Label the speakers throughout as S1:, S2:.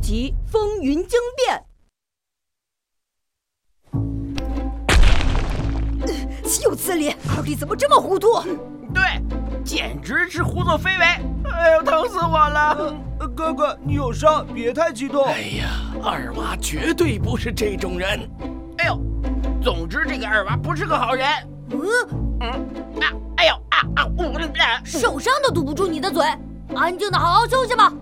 S1: 集《风云惊变》。
S2: 岂有此理！二弟怎么这么糊涂？
S3: 对，简直是胡作非为！哎呦，疼死我了！
S4: 哥哥，你有伤，别太激动。
S5: 哎呀，二娃绝对不是这种人。
S3: 哎呦，总之这个二娃不是个好人。
S2: 嗯
S3: 嗯啊！哎呦啊啊！我
S2: 受伤都堵不住你的嘴，安静的好好休息吧。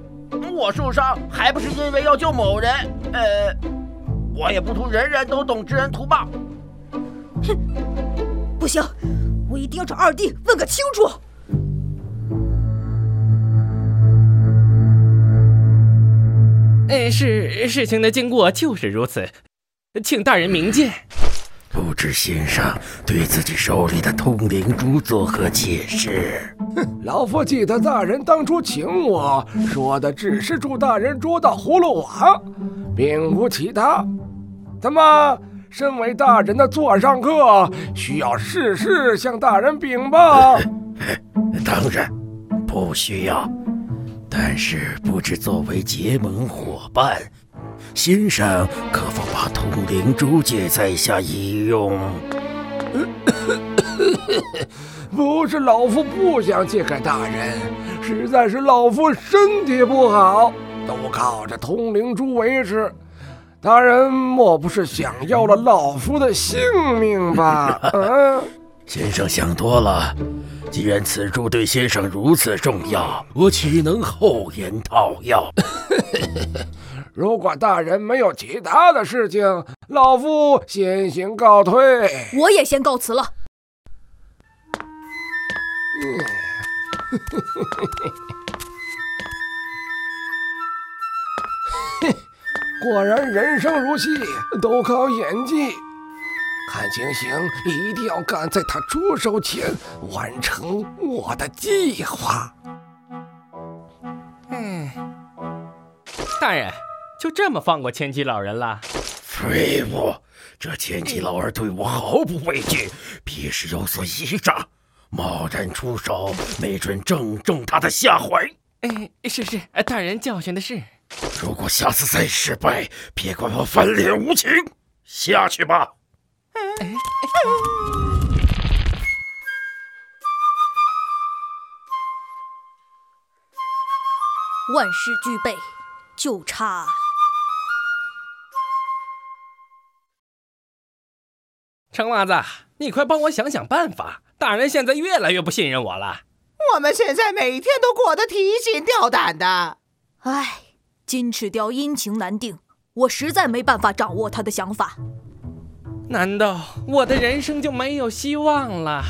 S3: 我受伤还不是因为要救某人？呃，我也不图人人都懂知恩图报。
S2: 哼，不行，我一定要找二弟问个清楚。
S6: 哎，事事情的经过就是如此，请大人明鉴。
S5: 不知先生对自己手里的通灵珠作何解释？
S7: 哼，老夫记得大人当初请我说的只是助大人捉到葫芦娃，并无其他。怎么，身为大人的座上客，需要事事向大人禀报？
S5: 当然不需要，但是不知作为结盟伙伴。先生可否把通灵珠借在下一用？
S7: 不是老夫不想借给大人，实在是老夫身体不好，都靠着通灵珠维持。大人莫不是想要了老夫的性命吧？嗯，
S5: 先生想多了。既然此珠对先生如此重要，我岂能厚颜套药？
S7: 如果大人没有其他的事情，老夫先行告退。
S2: 我也先告辞了。
S7: 果然人生如戏，都靠演技。看情形，一定要赶在他出手前完成我的计划。
S6: 嗯，大人。就这么放过千机老人了？
S5: 废物！这千机老儿对我毫不畏惧，必是有所依仗。贸然出手，没准正中他的下怀。
S6: 哎，是是，大人教训的是。
S5: 如果下次再失败，别怪我翻脸无情。下去吧。
S2: 万事俱备，就差。
S6: 程娃子，你快帮我想想办法！大人现在越来越不信任我了。
S8: 我们现在每天都过得提心吊胆的。
S2: 唉，金翅雕阴晴难定，我实在没办法掌握他的想法。
S6: 难道我的人生就没有希望了？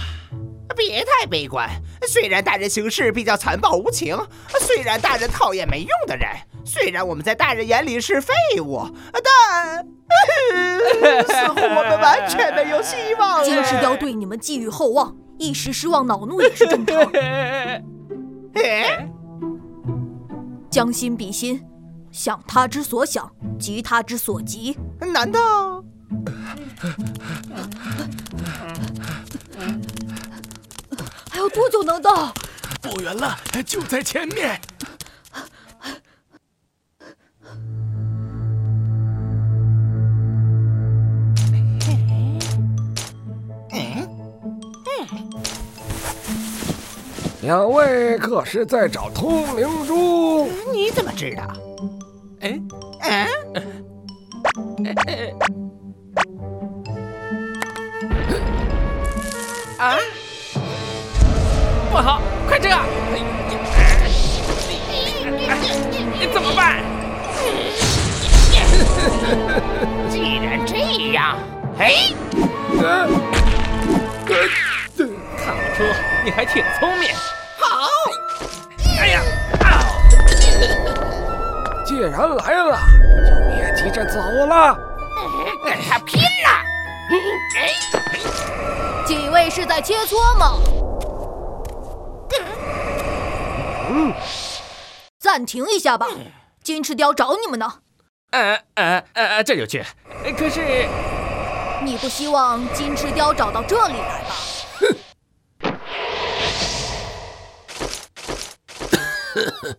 S8: 别太悲观。虽然大人行事比较残暴无情，虽然大人讨厌没用的人，虽然我们在大人眼里是废物，但……似乎我们完全没有希望了。
S2: 金翅雕对你们寄予厚望，一时失望恼怒也是正常。
S8: 哎，
S2: 将心比心，想他之所想，急他之所急。
S8: 难道？
S2: 还要多久能到？
S5: 不远了，就在前面。
S7: 两位可是在找通灵珠？
S8: 你怎么知道？
S6: 哎，
S8: 嗯，
S6: 啊！不好，快撤！怎么办？
S8: 既然这样，哎，
S6: 看不出你还挺聪明。
S7: 既然来了，就别急着走了，
S8: 跟他拼了！
S2: 几位是在切磋吗？
S7: 嗯，
S2: 暂停一下吧，金翅雕找你们呢。
S6: 呃呃呃，这就去。可是，
S2: 你不希望金翅雕找到这里来吧？
S7: 哼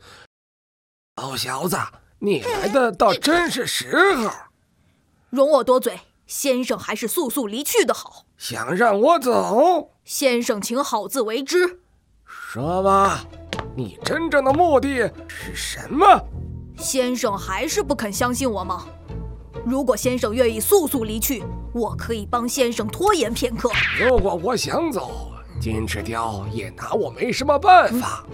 S7: 老小子，你来的倒真是时候。
S2: 容我多嘴，先生还是速速离去的好。
S7: 想让我走？
S2: 先生，请好自为之。
S7: 说吧，你真正的目的是什么？
S2: 先生还是不肯相信我吗？如果先生愿意速速离去，我可以帮先生拖延片刻。
S7: 如果我想走，金翅雕也拿我没什么办法。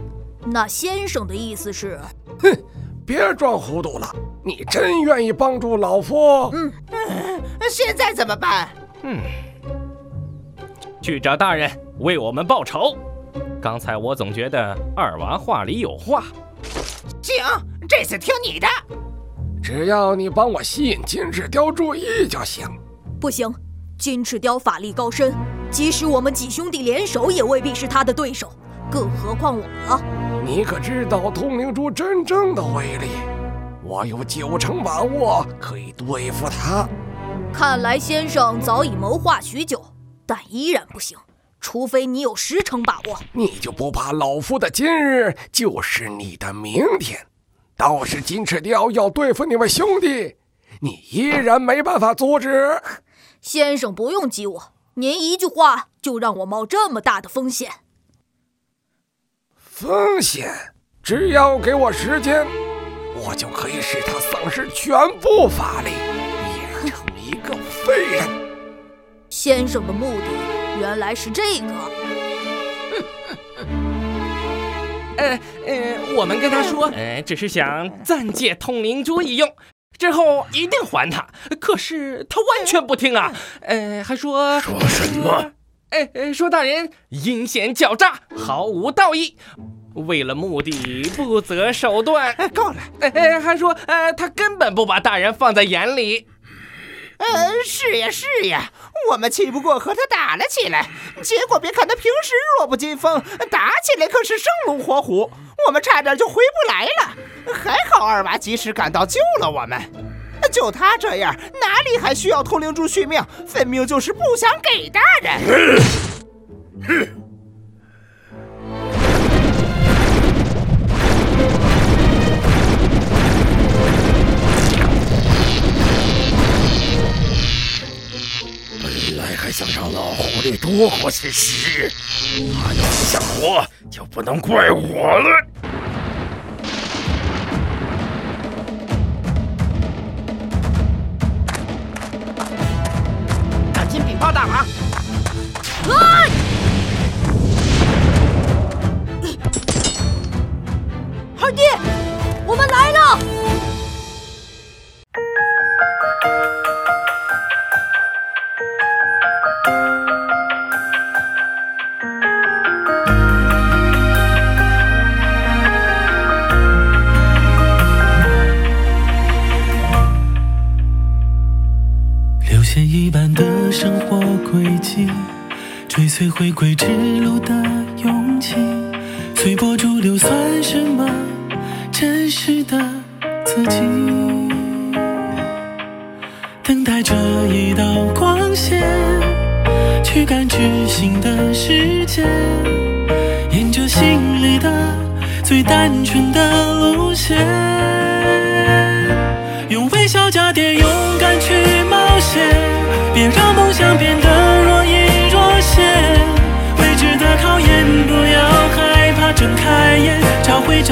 S2: 那先生的意思是？
S7: 哼，别装糊涂了！你真愿意帮助老夫？
S2: 嗯，
S8: 现在怎么办？
S6: 嗯，去找大人为我们报仇。刚才我总觉得二娃话里有话。
S8: 行，这次听你的。
S7: 只要你帮我吸引金翅雕注意就行。
S2: 不行，金翅雕法力高深，即使我们几兄弟联手，也未必是他的对手。更何况我了。
S7: 你可知道通灵珠真正的威力？我有九成把握可以对付他。
S2: 看来先生早已谋划许久，但依然不行。除非你有十成把握，
S7: 你就不怕老夫的今日就是你的明天？倒是金翅雕要对付你们兄弟，你依然没办法阻止。
S2: 先生不用激我，您一句话就让我冒这么大的风险。
S7: 风险？只要给我时间，我就可以使他丧失全部法力，变成一个废人。
S2: 先生的目的。原来是这个。
S6: 呃呃，我们跟他说，呃，只是想暂借通灵珠一用，之后一定还他。可是他完全不听啊！呃，还说
S5: 说什么？
S6: 哎，说大人阴险狡诈，毫无道义，为了目的不择手段。
S8: 够了！
S6: 哎哎，还说，呃，他根本不把大人放在眼里。
S8: 嗯，是呀是呀，我们气不过和他打了起来，结果别看他平时弱不禁风，打起来可是生龙活虎，我们差点就回不来了。还好二娃及时赶到救了我们，就他这样，哪里还需要通灵珠续命？分明就是不想给大人。哼！
S5: 还想让老狐狸多活些时日，他要是想活，就不能怪我了。
S3: 赶紧禀报大王！
S2: 线一般的生活轨迹
S9: 追随回归之路的勇气，随波逐流算什么真实的自己？等待着一道光线，去感知新的世界，沿着心里的最单纯的路线，用微笑加点勇敢去，别让梦想变得若隐若现。未知的考验，不要害怕，睁开眼，找回